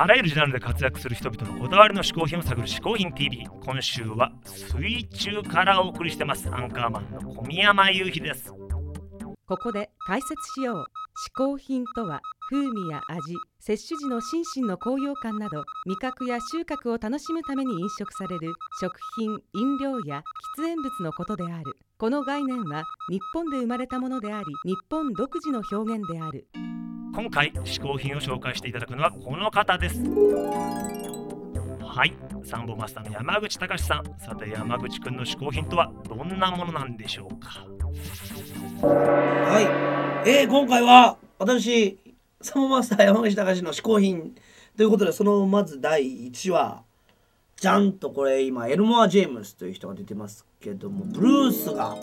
あらゆるジャンルで活躍する人々のこだわりの嗜好品を探る嗜好品 TV 今週は水中からお送りしてます。アンカーマンの小宮山雄飛です。ここで解説しよう。嗜好品とは風味や味摂取時の心身の高揚感など味覚や収穫を楽しむために飲食される食品飲料や喫煙物のことである。この概念は日本で生まれたものであり日本独自の表現である。今回嗜好品を紹介していただくのはこの方です。はい。サンボマスターの山口隆さん。さて山口くんの嗜好品とはどんなものなんでしょうか？はい、えー、今回は私サンボマスター山口隆の嗜好品ということでそのまず第1話じゃんとこれ今エルモア・ジェームスという人が出てますけどもブルースが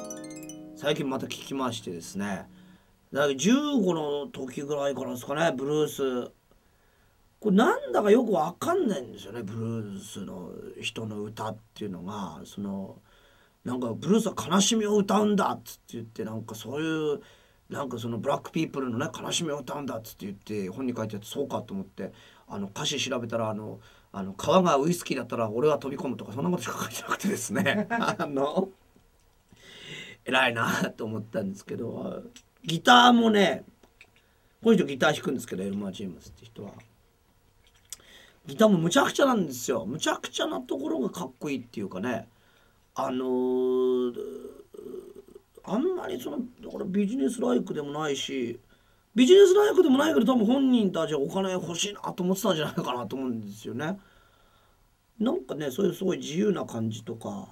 最近また聞きましてですね。だから15の時ぐらいからですかねブルース。これなんだかよくわかんないんですよねブルースの人の歌っていうのが。そのなんかブルースは悲しみを歌うんだっつって言ってなんかそういうなんかそのブラックピープルのね悲しみを歌うんだっつって言って本に書いてあってそうかと思ってあの歌詞調べたらあのあの川がウイスキーだったら俺は飛び込むとかそんなことしか書いてなくてですね。あの偉いなと思ったんですけどギターもねこの人ギター弾くんですけどエルマー・ジェームスって人はギターもむちゃくちゃなんですよむちゃくちゃなところがかっこいいっていうかねあのーあんまりそのだからビジネスライクでもないしビジネスライクでもないけど多分本人たちはお金欲しいなと思ってたんじゃないかなと思うんですよね。なんかねそういうすごい自由な感じとか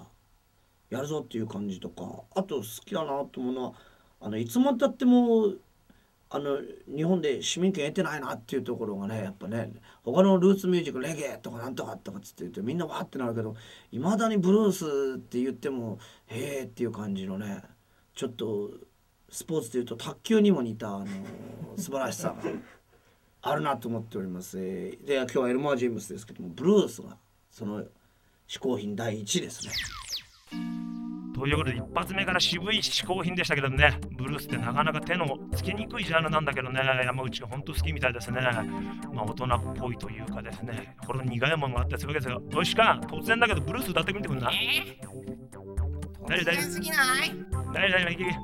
やるぞっていう感じとかあと好きだなと思うのはあのいつまでたってもあの日本で市民権得てないなっていうところがねやっぱね他のルーツミュージックレゲエとかなんとかとかっつって言ってみんなわーってなるけどいまだにブルースって言ってもへーっていう感じのねちょっとスポーツでいうと卓球にも似たあの素晴らしさがあるなと思っております。で今日はエルマー・ジェームスですけどもブルースがその嗜好品第一ですね。ということで一発目から渋い嗜好品でしたけどね。ブルースってなかなか手のつけにくいジャンルなんだけどね。山口が本当好きみたいですね。まあ大人っぽいというかですね。これ苦いものがあったりするわけですが。おいしか。突然だけどブルース歌ってみてくんな誰誰突然すぎない？誰誰いけいけしょ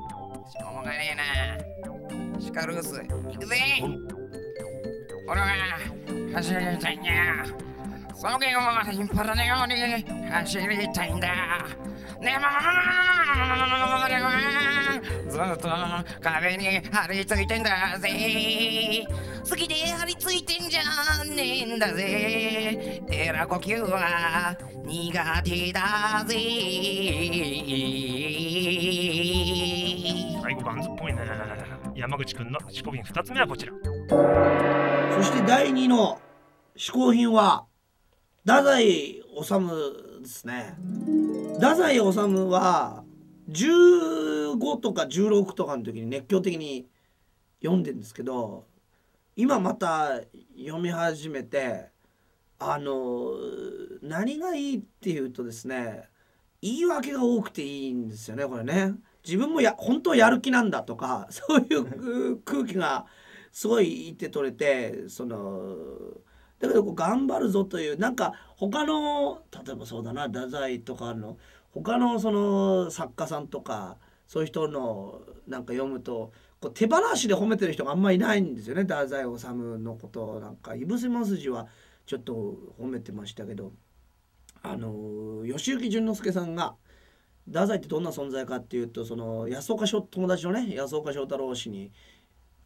うがねえな。シカルース行くぜ。俺は走りたいんだ草原を引っ張らないように走りたいんだでも俺はずっと壁に張り付いてんだぜ好きで張り付いてんじゃねえんだぜエラ呼吸は苦手だぜ最後バンズっぽいね山口くんの嗜好品2つ目はこちらそして第2の嗜好品は太宰治ですね。太宰治は15とか16とかの時に熱狂的に読んでるんですけど今また読み始めてあの何がいいっていうとですね言い訳が多くていいんですよねこれね。自分もや本当やる気なんだとかそういう空気がすごいいて取れてそのだけどこう頑張るぞというなんか他の例えばそうだな太宰とかの他のその作家さんとかそういう人のなんか読むとこう手放しで褒めてる人があんまりいないんですよね。太宰治のことなんか「いぶせますじ」はちょっと褒めてましたけど。あの吉行淳之介さんが太宰ってどんな存在かっていうとその安岡翔友達のね安岡翔太郎氏に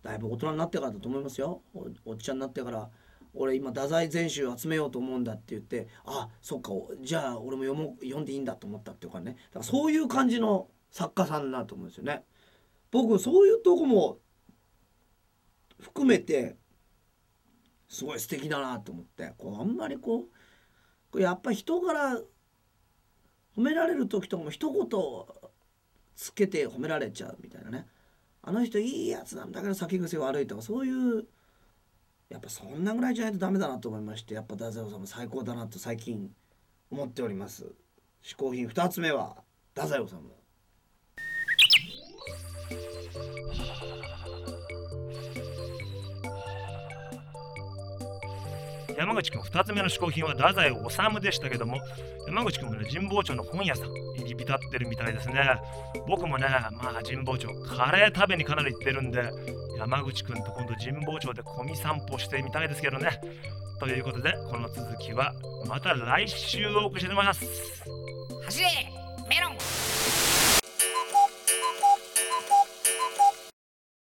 だいぶ大人になってからだと思いますよ。おっちゃんになってから。俺今太宰全集集めようと思うんだって言ってあそっかじゃあ俺も読も読んでいいんだと思ったっていうかね。だからそういう感じの作家さんだと思うんですよね。僕そういうとこも含めてすごい素敵だなと思って。こうあんまりこうやっぱ人から褒められる時とかも一言つけて褒められちゃうみたいなね。あの人いいやつなんだけど先癖悪いとかそういうやっぱそんなぐらいじゃないとダメだなと思いましてやっぱ太宰治最高だなと最近思っております。嗜好品2つ目は太宰治。山口君2つ目の嗜好品は太宰治でしたけども山口君もね神保町の本屋さんに浸ってるみたいですね。僕もねまあ神保町カレー食べにかなり行ってるんで山口君と今度神保町で小見散歩してみたいですけどね。ということでこの続きはまた来週お送りしてます。走れメロン。